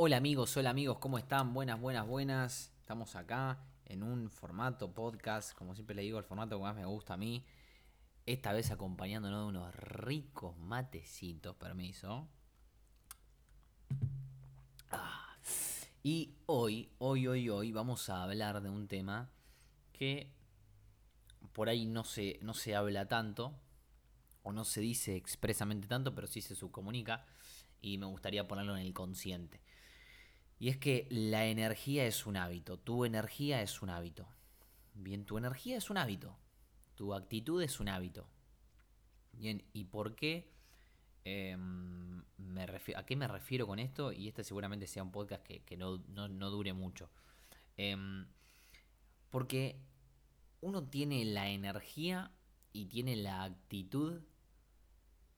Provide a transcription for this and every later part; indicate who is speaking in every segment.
Speaker 1: Hola amigos, hola amigos, ¿cómo están? Buenas, buenas, buenas. Estamos acá en un formato podcast, como siempre le digo, el formato que más me gusta a mí. Esta vez acompañándonos de unos ricos matecitos, permiso. Ah. Y hoy, hoy, hoy, hoy vamos a hablar de un tema que por ahí no se, no se habla tanto, o no se dice expresamente tanto, pero sí se subcomunica, y me gustaría ponerlo en el consciente. Y es que la energía es un hábito, tu energía es un hábito. Bien, tu energía es un hábito, tu actitud es un hábito. Bien, ¿y por qué? Em, ¿A qué me refiero con esto? Y este seguramente sea un podcast que, no, dure mucho. Em, porque uno tiene la energía y tiene la actitud.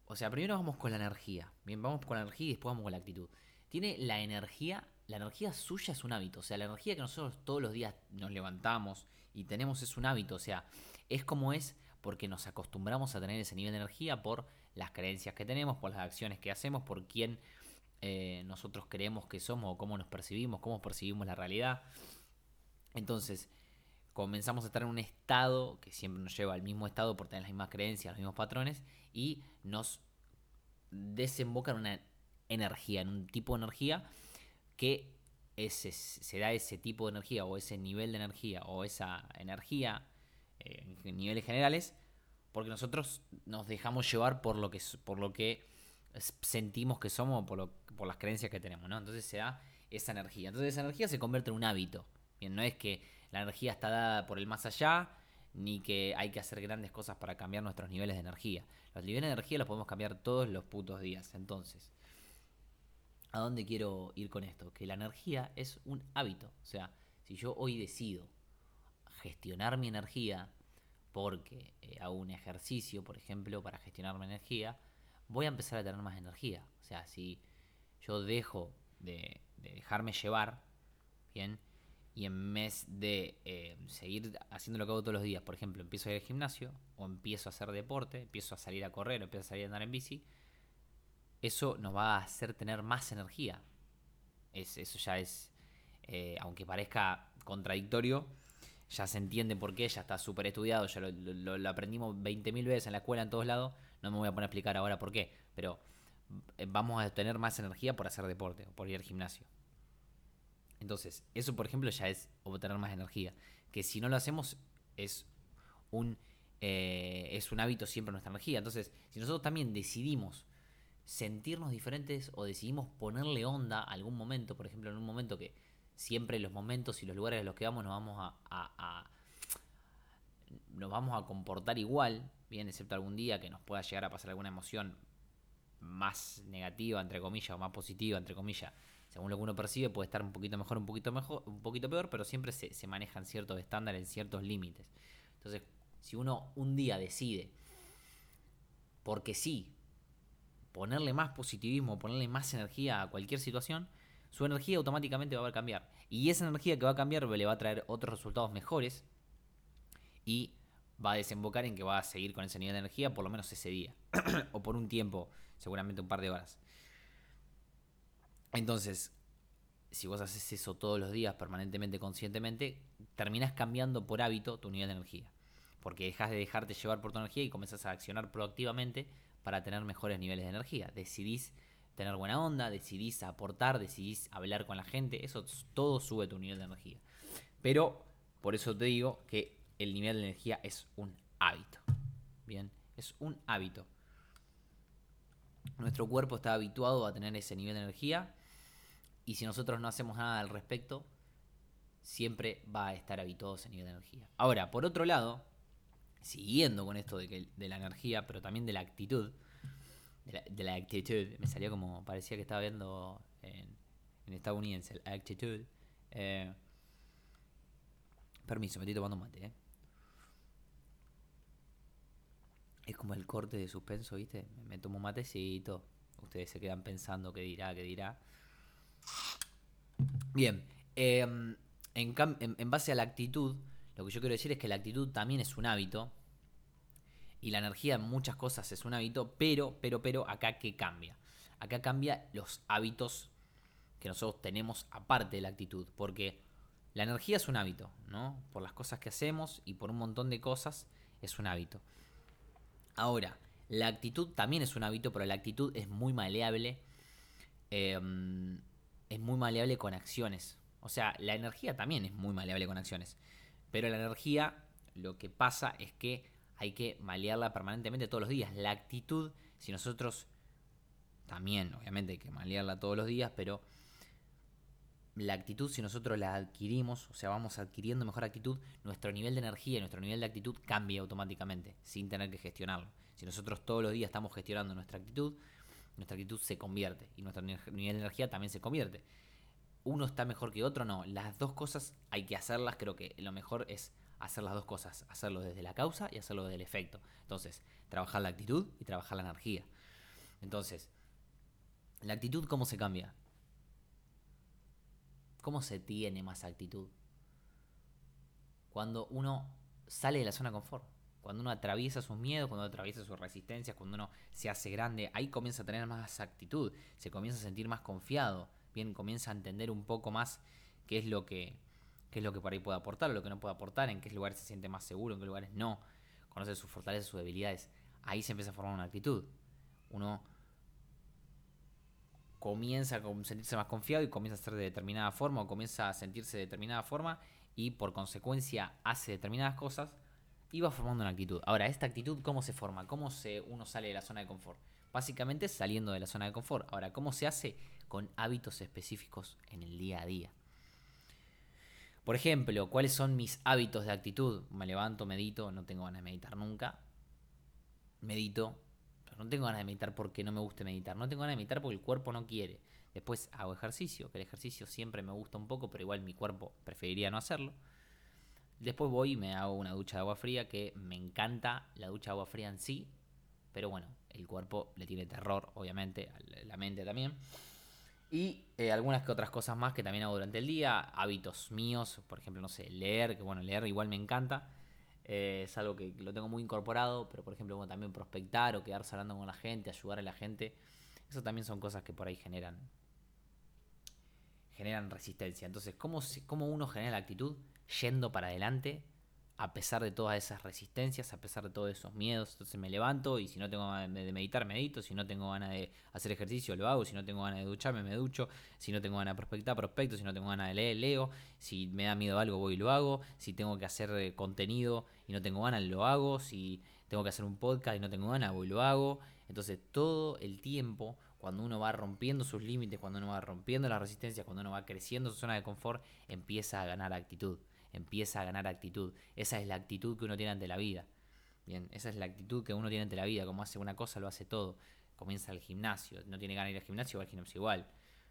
Speaker 1: O sea, primero vamos con la energía. Bien, vamos con la energía y después vamos con la actitud. Tiene la energía la energía suya es un hábito. O sea, la energía que nosotros todos los días nos levantamos y tenemos es un hábito. O sea, es como es porque nos acostumbramos a tener ese nivel de energía por las creencias que tenemos, por las acciones que hacemos, por quién eh, nosotros creemos que somos o cómo nos percibimos, cómo percibimos la realidad. Entonces, comenzamos a estar en un estado que siempre nos lleva al mismo estado por tener las mismas creencias, los mismos patrones, y nos desemboca en una energía, en un tipo de energía que ese, se da ese tipo de energía o ese nivel de energía o esa energía eh, en niveles generales porque nosotros nos dejamos llevar por lo que, por lo que sentimos que somos, por, por las creencias que tenemos, ¿no? Entonces se da esa energía. Entonces esa energía se convierte en un hábito. Bien, no es que la energía está dada por el más allá, ni que hay que hacer grandes cosas para cambiar nuestros niveles de energía. Los niveles de energía los podemos cambiar todos los putos días. Entonces, ¿A dónde quiero ir con esto? Que la energía es un hábito. O sea, si yo hoy decido gestionar mi energía porque eh, hago un ejercicio, por ejemplo, para gestionar mi energía, voy a empezar a tener más energía. O sea, si yo dejo de, dejarme llevar, ¿bien? Y en vez de eh, seguir haciendo lo que hago todos los días, por ejemplo, empiezo a ir al gimnasio, o empiezo a hacer deporte, empiezo a salir a correr, o empiezo a salir a andar en bici, eso nos va a hacer tener más energía. Es, eso ya es, eh, aunque parezca contradictorio, ya se entiende por qué, ya está súper estudiado, ya lo, aprendimos 20.000 veces en la escuela, en todos lados, no me voy a poner a explicar ahora por qué, pero eh, vamos a tener más energía por hacer deporte, por ir al gimnasio. Entonces, eso por ejemplo ya es obtener más energía, que si no lo hacemos es un, eh, es un hábito siempre nuestra energía. Entonces, si nosotros también decidimos sentirnos diferentes o decidimos ponerle onda a algún momento, por ejemplo, en un momento que siempre los momentos y los lugares a los que vamos nos vamos a, nos vamos a comportar igual, bien, excepto algún día que nos pueda llegar a pasar alguna emoción más negativa, entre comillas, o más positiva, entre comillas, según lo que uno percibe, puede estar un poquito mejor, un poquito mejor, un poquito peor, pero siempre se, se manejan ciertos estándares, ciertos límites. Entonces, si uno un día decide, porque sí, ponerle más positivismo, ponerle más energía a cualquier situación, su energía automáticamente va a cambiar. Y esa energía que va a cambiar le va a traer otros resultados mejores y va a desembocar en que va a seguir con ese nivel de energía por lo menos ese día o por un tiempo, seguramente un par de horas. Entonces, si vos haces eso todos los días, permanentemente, conscientemente, terminás cambiando por hábito tu nivel de energía. Porque dejas de dejarte llevar por tu energía y comenzás a accionar proactivamente para tener mejores niveles de energía. Decidís tener buena onda, decidís aportar, decidís hablar con la gente, eso todo sube tu nivel de energía. Pero por eso te digo que el nivel de energía es un hábito. Bien, es un hábito. Nuestro cuerpo está habituado a tener ese nivel de energía y si nosotros no hacemos nada al respecto, siempre va a estar habituado ese nivel de energía. Ahora, por otro lado, siguiendo con esto de, que, de la energía, pero también de la actitud, de la, actitud, me salió como, parecía que estaba viendo en, en estadounidense, la actitud. Eh, permiso, me estoy tomando mate, eh. Es como el corte de suspenso, ¿viste? Me tomo un matecito. Ustedes se quedan pensando qué dirá, qué dirá. Bien. Em, en, en, base a la actitud, lo que yo quiero decir es que la actitud también es un hábito. Y la energía en muchas cosas es un hábito, pero, pero, pero, acá qué cambia. Acá cambia los hábitos que nosotros tenemos aparte de la actitud, porque la energía es un hábito, ¿no? Por las cosas que hacemos y por un montón de cosas es un hábito. Ahora, la actitud también es un hábito, pero la actitud es muy maleable. Em, es muy maleable con acciones. O sea, la energía también es muy maleable con acciones. Pero la energía, lo que pasa es que hay que malearla permanentemente todos los días. La actitud, si nosotros también, obviamente hay que malearla todos los días, pero la actitud, si nosotros la adquirimos, o sea, vamos adquiriendo mejor actitud, nuestro nivel de energía nuestro nivel de actitud cambia automáticamente, sin tener que gestionarlo. Si nosotros todos los días estamos gestionando nuestra actitud, nuestra actitud se convierte y nuestro nivel de energía también se convierte. Uno está mejor que otro, no. Las dos cosas hay que hacerlas, creo que lo mejor es hacer las dos cosas, hacerlo desde la causa y hacerlo desde el efecto. Entonces, trabajar la actitud y trabajar la energía. Entonces, la actitud, ¿cómo se cambia? ¿Cómo se tiene más actitud? Cuando uno sale de la zona de confort, cuando uno atraviesa sus miedos, cuando atraviesa sus resistencias, cuando uno se hace grande, ahí comienza a tener más actitud, se comienza a sentir más confiado, bien, comienza a entender un poco más qué es lo que, qué es lo que por ahí puede aportar, lo que no puede aportar, en qué lugares se siente más seguro, en qué lugares no, conoce sus fortalezas, sus debilidades. Ahí se empieza a formar una actitud. Uno comienza a sentirse más confiado y comienza a ser de determinada forma o comienza a sentirse de determinada forma y por consecuencia hace determinadas cosas y va formando una actitud. Ahora, esta actitud, ¿cómo se forma? ¿Cómo se, uno sale de la zona de confort? Básicamente saliendo de la zona de confort. Ahora, ¿cómo se hace? Con hábitos específicos en el día a día. Por ejemplo, ¿cuáles son mis hábitos de actitud? Me levanto, medito, no tengo ganas de meditar nunca. Medito, no tengo ganas de meditar porque no me guste meditar. No tengo ganas de meditar porque el cuerpo no quiere. Después hago ejercicio, que el ejercicio siempre me gusta un poco, pero igual mi cuerpo preferiría no hacerlo. Después voy y me hago una ducha de agua fría, que me encanta la ducha de agua fría en sí, pero bueno, el cuerpo le tiene terror, obviamente, la mente también. Y eh, algunas que otras cosas más que también hago durante el día, hábitos míos, por ejemplo, no sé, leer, que bueno, leer igual me encanta. Eh, es algo que lo tengo muy incorporado, pero por ejemplo, también prospectar o quedarse hablando con la gente, ayudar a la gente, eso también son cosas que por ahí generan generan resistencia. Entonces, ¿cómo, cómo uno genera la actitud? Yendo para adelante, a pesar de todas esas resistencias, a pesar de todos esos miedos. Entonces me levanto y si no tengo ganas de meditar, medito. Si no tengo ganas de hacer ejercicio, lo hago. Si no tengo ganas de ducharme, me ducho. Si no tengo ganas de prospectar, prospecto. Si no tengo ganas de leer, leo. Si me da miedo algo, voy y lo hago. Si tengo que hacer eh, contenido y no tengo ganas, lo hago. Si tengo que hacer un podcast y no tengo ganas, voy y lo hago. Entonces todo el tiempo, cuando uno va rompiendo sus límites, cuando uno va rompiendo la resistencia, cuando uno va creciendo su zona de confort, empieza a ganar actitud empieza a ganar actitud. Esa es la actitud que uno tiene ante la vida. Bien, esa es la actitud que uno tiene ante la vida. Como hace una cosa, lo hace todo. Comienza el gimnasio. No tiene ganas de ir al gimnasio, va al gimnasio igual.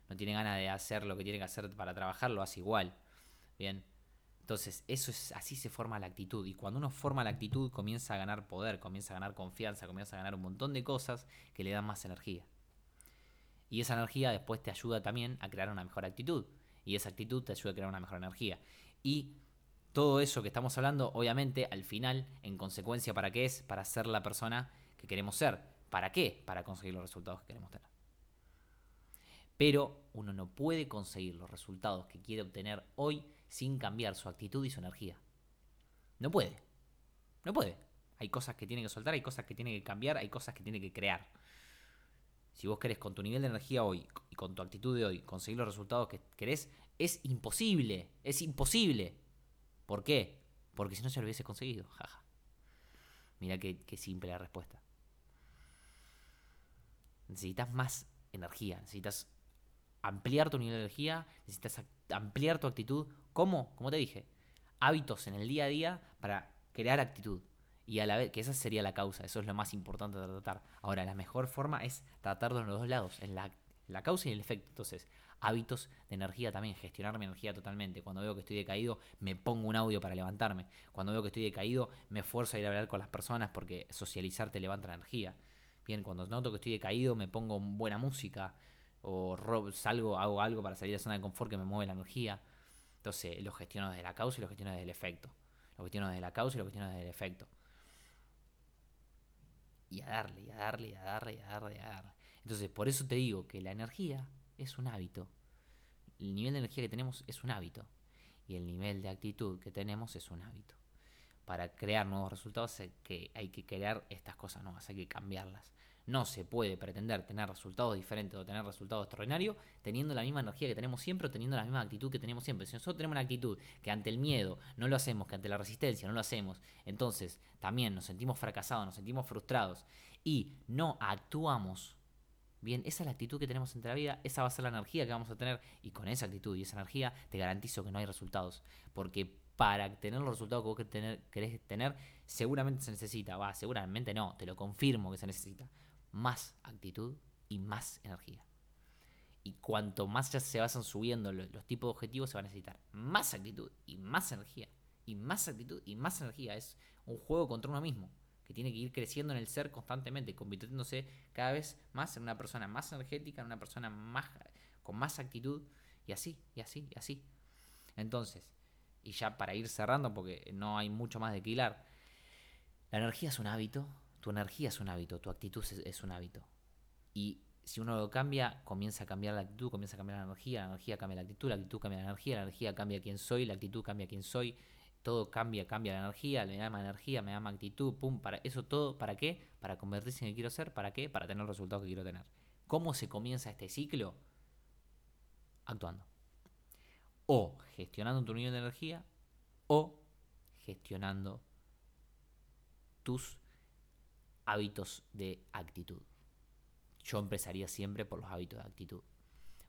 Speaker 1: No tiene ganas de hacer lo que tiene que hacer para trabajar, lo hace igual. Bien. Entonces, eso es así se forma la actitud. Y cuando uno forma la actitud, comienza a ganar poder, comienza a ganar confianza, comienza a ganar un montón de cosas que le dan más energía. Y esa energía después te ayuda también a crear una mejor actitud. Y esa actitud te ayuda a crear una mejor energía. Y todo eso que estamos hablando, obviamente, al final, en consecuencia, ¿para qué es? Para ser la persona que queremos ser. ¿Para qué? Para conseguir los resultados que queremos tener. Pero uno no puede conseguir los resultados que quiere obtener hoy sin cambiar su actitud y su energía. No puede. No puede. Hay cosas que tiene que soltar, hay cosas que tiene que cambiar, hay cosas que tiene que crear. Si vos querés con tu nivel de energía hoy y con tu actitud de hoy conseguir los resultados que querés, es imposible. Es imposible. ¿Por qué? Porque si no se lo hubiese conseguido. Jaja. Mira qué, simple la respuesta. Necesitas más energía, necesitas ampliar tu nivel de energía, necesitas ampliar tu actitud. ¿Cómo? Como te dije, hábitos en el día a día para crear actitud. Y a la vez, que esa sería la causa, eso es lo más importante de tratar. Ahora, la mejor forma es tratar de los dos lados, en la, la causa y el efecto. Entonces, hábitos de energía también, gestionar mi energía totalmente. Cuando veo que estoy decaído, me pongo un audio para levantarme. Cuando veo que estoy decaído, me esfuerzo a ir a hablar con las personas porque socializar te levanta la energía. Bien, cuando noto que estoy decaído, me pongo buena música o salgo, hago algo para salir de la zona de confort que me mueve la energía. Entonces, lo gestiono desde la causa y lo gestiono desde el efecto. Lo gestiono desde la causa y lo gestiono desde el efecto. Y a darle, y a darle, y a darle, y a darle, y a darle. Entonces, por eso te digo que la energía es un hábito. el nivel de energía que tenemos es un hábito y el nivel de actitud que tenemos es un hábito. Para crear nuevos resultados hay que, hay que crear estas cosas nuevas, hay que cambiarlas. No se puede pretender tener resultados diferentes o tener resultados extraordinarios teniendo la misma energía que tenemos siempre o teniendo la misma actitud que tenemos siempre. Si nosotros tenemos una actitud que ante el miedo no lo hacemos, que ante la resistencia no lo hacemos, entonces también nos sentimos fracasados, nos sentimos frustrados y no actuamos bien, esa es la actitud que tenemos entre la vida, esa va a ser la energía que vamos a tener y con esa actitud y esa energía te garantizo que no hay resultados. Porque para tener los resultados que vos querés tener, seguramente se necesita, va, seguramente no, te lo confirmo que se necesita más actitud y más energía. Y cuanto más ya se vayan subiendo los, tipos de objetivos, se va a necesitar más actitud y más energía. Y más actitud y más energía. Es un juego contra uno mismo, que tiene que ir creciendo en el ser constantemente, convirtiéndose cada vez más en una persona más energética, en una persona más con más actitud, y así, y así, y así. Entonces, y ya para ir cerrando, porque no hay mucho más de que la energía es un hábito, tu energía es un hábito, tu actitud es, un hábito. Y si uno lo cambia, comienza a cambiar la actitud, comienza a cambiar la energía, la energía cambia la actitud, la actitud cambia la energía, la energía cambia quién soy, la actitud cambia quién soy, todo cambia, cambia la energía, me llama energía, me llama actitud, pum, para eso todo, ¿para qué? Para convertirse en el que quiero ser, ¿para qué? Para tener los resultados que quiero tener. ¿Cómo se comienza este ciclo? Actuando. O gestionando tu nivel de energía o gestionando tus hábitos de actitud. Yo empezaría siempre por los hábitos de actitud.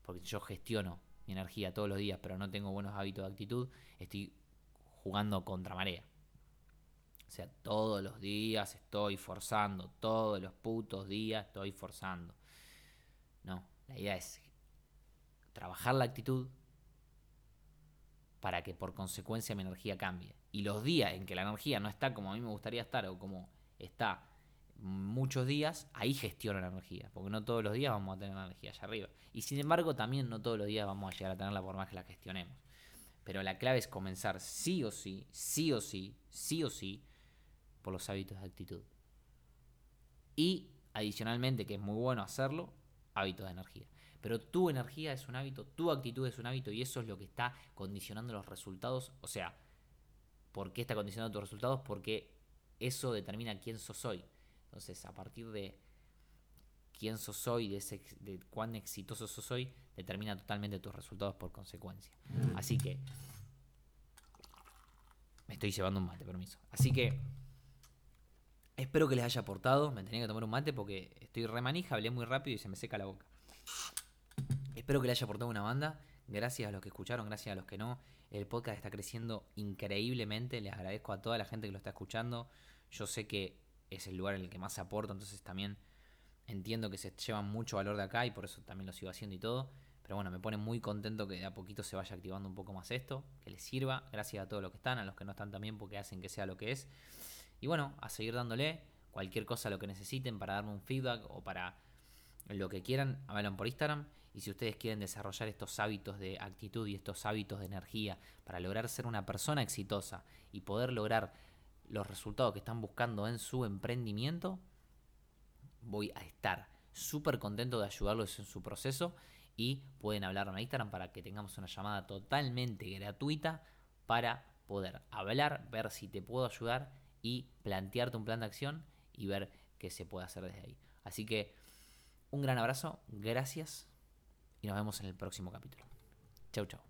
Speaker 1: Porque si yo gestiono mi energía todos los días, pero no tengo buenos hábitos de actitud, estoy jugando contra marea. O sea, todos los días estoy forzando, todos los putos días estoy forzando. No, la idea es trabajar la actitud para que por consecuencia mi energía cambie. Y los días en que la energía no está como a mí me gustaría estar o como está muchos días, ahí gestiono la energía, porque no todos los días vamos a tener energía allá arriba. Y sin embargo, también no todos los días vamos a llegar a tenerla por más que la gestionemos. Pero la clave es comenzar sí o sí, sí o sí, sí o sí, por los hábitos de actitud. Y adicionalmente, que es muy bueno hacerlo, hábitos de energía. Pero tu energía es un hábito, tu actitud es un hábito y eso es lo que está condicionando los resultados. O sea, ¿por qué está condicionando tus resultados? Porque eso determina quién sos hoy. Entonces, a partir de quién sos hoy, de, ese, de cuán exitoso sos hoy, determina totalmente tus resultados por consecuencia. Así que... Me estoy llevando un mate, permiso. Así que... Espero que les haya aportado. Me tenía que tomar un mate porque estoy remanija, hablé muy rápido y se me seca la boca. Espero que les haya aportado una banda. Gracias a los que escucharon, gracias a los que no. El podcast está creciendo increíblemente. Les agradezco a toda la gente que lo está escuchando. Yo sé que es el lugar en el que más se aporta, entonces también entiendo que se lleva mucho valor de acá y por eso también lo sigo haciendo y todo. Pero bueno, me pone muy contento que de a poquito se vaya activando un poco más esto, que les sirva. Gracias a todos los que están, a los que no están también porque hacen que sea lo que es. Y bueno, a seguir dándole cualquier cosa lo que necesiten para darme un feedback o para lo que quieran, háganlo por Instagram. Y si ustedes quieren desarrollar estos hábitos de actitud y estos hábitos de energía para lograr ser una persona exitosa y poder lograr los resultados que están buscando en su emprendimiento, voy a estar súper contento de ayudarlos en su proceso y pueden hablarme a Instagram para que tengamos una llamada totalmente gratuita para poder hablar, ver si te puedo ayudar y plantearte un plan de acción y ver qué se puede hacer desde ahí. Así que un gran abrazo, gracias y nos vemos en el próximo capítulo. Chau, chau.